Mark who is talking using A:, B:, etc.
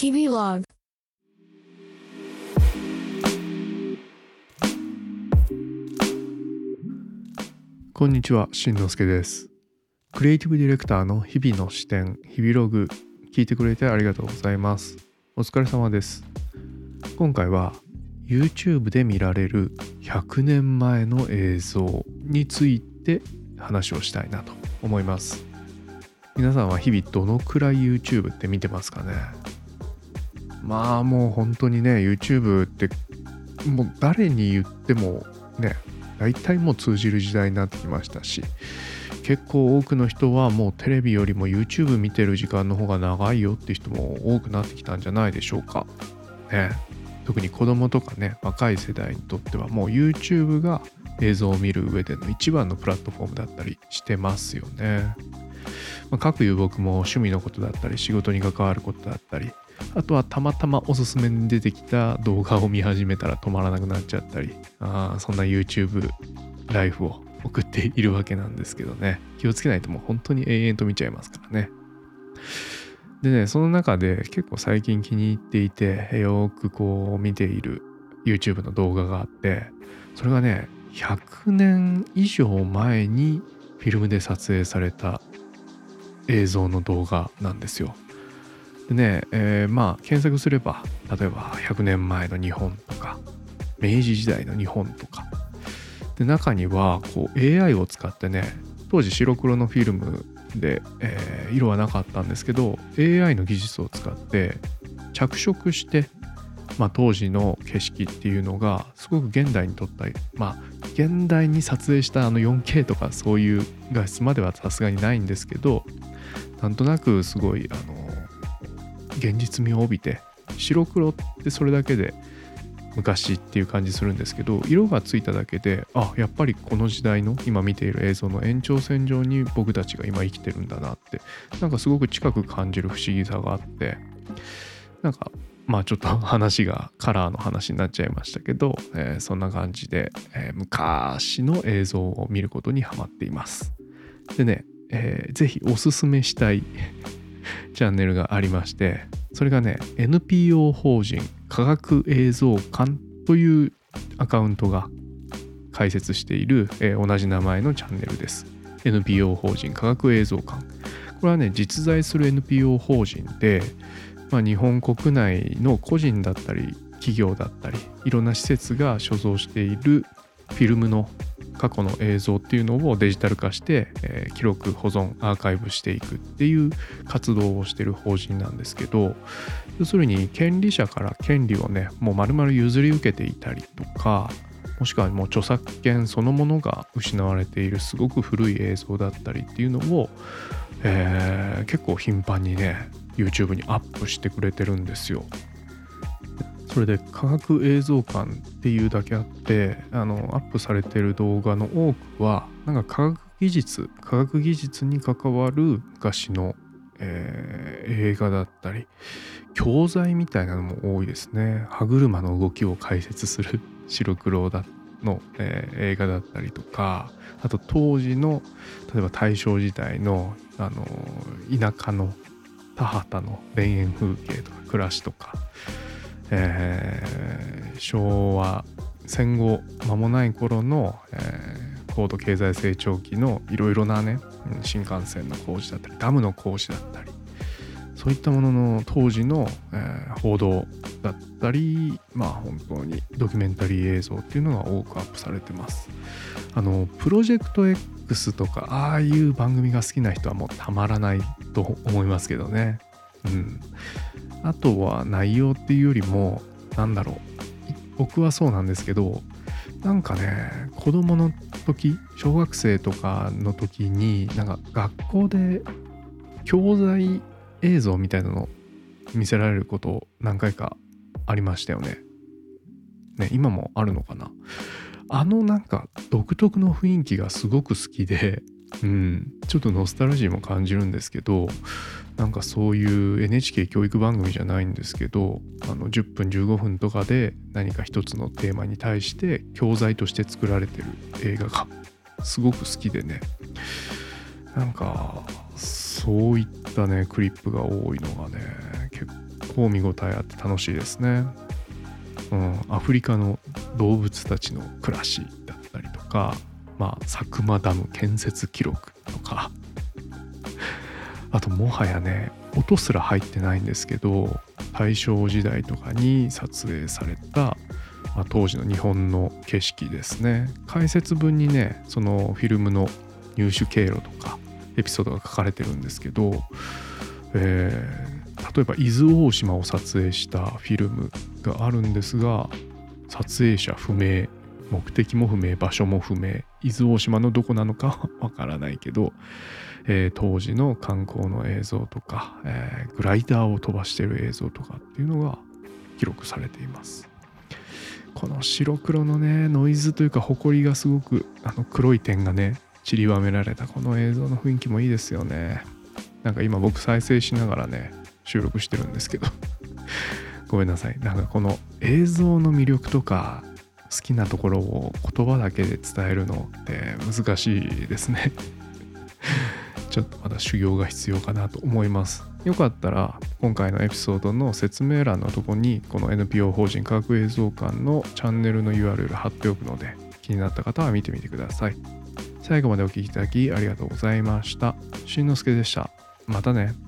A: 日々ログ
B: こんにちは、しんのすけです。クリエイティブディレクターの日々の視点、日々ログ、聞いてくれてありがとうございます。お疲れ様です。今回は YouTube で見られる100年前の映像について話をしたいなと思います。皆さんは日々どのくらい YouTube って見てますかね？まあもう本当にね、YouTube ってもう誰に言ってもね、大体もう通じる時代になってきましたし結構多くの人はもうテレビよりも YouTube 見てる時間の方が長いよって人も多くなってきたんじゃないでしょうか。ね、特に子供とかね若い世代にとってはもう YouTube が映像を見る上での一番のプラットフォームだったりしてますよね。まあ、各有僕も趣味のことだったり仕事に関わることだったりあとはたまたまおすすめに出てきた動画を見始めたら止まらなくなっちゃったりあそんな YouTube ライフを送っているわけなんですけどね。気をつけないともう本当に永遠と見ちゃいますからね。でねその中で結構最近気に入っていてよくこう見ている YouTube の動画があってそれがね100年以上前にフィルムで撮影された映像の動画なんですよ。でね、えーまあ検索すれば例えば100年前の日本とか明治時代の日本とか。で中にはこう AI を使ってね当時白黒のフィルムで、えー色はなかったんですけど AI の技術を使って着色して、まあ、当時の景色っていうのがすごく現代に撮ったまあ現代に撮影したあの 4K とかそういう画質まではさすがにないんですけどなんとなくすごいあの現実味を帯びて白黒ってそれだけで昔っていう感じするんですけど色がついただけであやっぱりこの時代の今見ている映像の延長線上に僕たちが今生きてるんだなってなんかすごく近く感じる不思議さがあってなんかまあちょっと話がカラーの話になっちゃいましたけど、えーそんな感じで、えー昔の映像を見ることにハマっています。でね、えーぜひおすすめしたいチャンネルがありましてそれがね NPO 法人科学映像館というアカウントが開設している、えー同じ名前のチャンネルです。NPO 法人科学映像館。これはね実在する NPO 法人で、まあ、日本国内の個人だったり企業だったりいろんな施設が所蔵しているフィルムの過去の映像っていうのをデジタル化して、えー記録保存アーカイブしていくっていう活動をしてる法人なんですけど要するに権利者から権利をねもう丸々譲り受けていたりとかもしくはもう著作権そのものが失われているすごく古い映像だったりっていうのを、えー結構頻繁にね YouTube にアップしてくれてるんですよ。それで科学映像館っていうだけあってあのアップされてる動画の多くはなんか科学技術科学技術に関わる昔の、えー映画だったり教材みたいなのも多いですね。歯車の動きを解説する 白黒だの、えー映画だったりとかあと当時の例えば大正時代のあの田舎の田畑の田園風景とか暮らしとかえー昭和戦後間もない頃の、えー高度経済成長期のいろいろなね新幹線の工事だったりダムの工事だったりそういったものの当時の、えー報道だったりまあ本当にドキュメンタリー映像っていうのが多くアップされてます。あのプロジェクト X とかああいう番組が好きな人はもうたまらないと思いますけどね。うん。あとは内容っていうよりもなんだろう。僕はそうなんですけどなんかね子供の時小学生とかの時になんか学校で教材映像みたいなの見せられること何回かありましたよね。ね今もあるのかなあのなんか独特の雰囲気がすごく好きでうん、ちょっとノスタルジーも感じるんですけどなんかそういう NHK 教育番組じゃないんですけどあの10分15分とかで何か一つのテーマに対して教材として作られてる映画がすごく好きでね。なんかそういったねクリップが多いのがね結構見応えあって楽しいですね。うん、アフリカの動物たちの暮らしだったりとか、まあ、佐久間ダム建設記録とか。あともはやね音すら入ってないんですけど大正時代とかに撮影された、まあ、当時の日本の景色ですね。解説文にねそのフィルムの入手経路とかエピソードが書かれてるんですけど、えー、例えば伊豆大島を撮影したフィルムがあるんですが撮影者不明目的も不明場所も不明伊豆大島のどこなのか わからないけど、えー、当時の観光の映像とか、えー、グライダーを飛ばしてる映像とかっていうのが記録されています。この白黒のねノイズというか埃がすごくあの黒い点がね散りばめられたこの映像の雰囲気もいいですよね。なんか今僕再生しながらね収録してるんですけど。ごめんなさい。なんかこの映像の魅力とか好きなところを言葉だけで伝えるのって難しいですね。ちょっとまだ修行が必要かなと思います。よかったら今回のエピソードの説明欄のとこにこの NPO 法人科学映像館のチャンネルの URL 貼っておくので気になった方は見てみてください。最後までお聴きいただきありがとうございました。しんのすけでした。またね。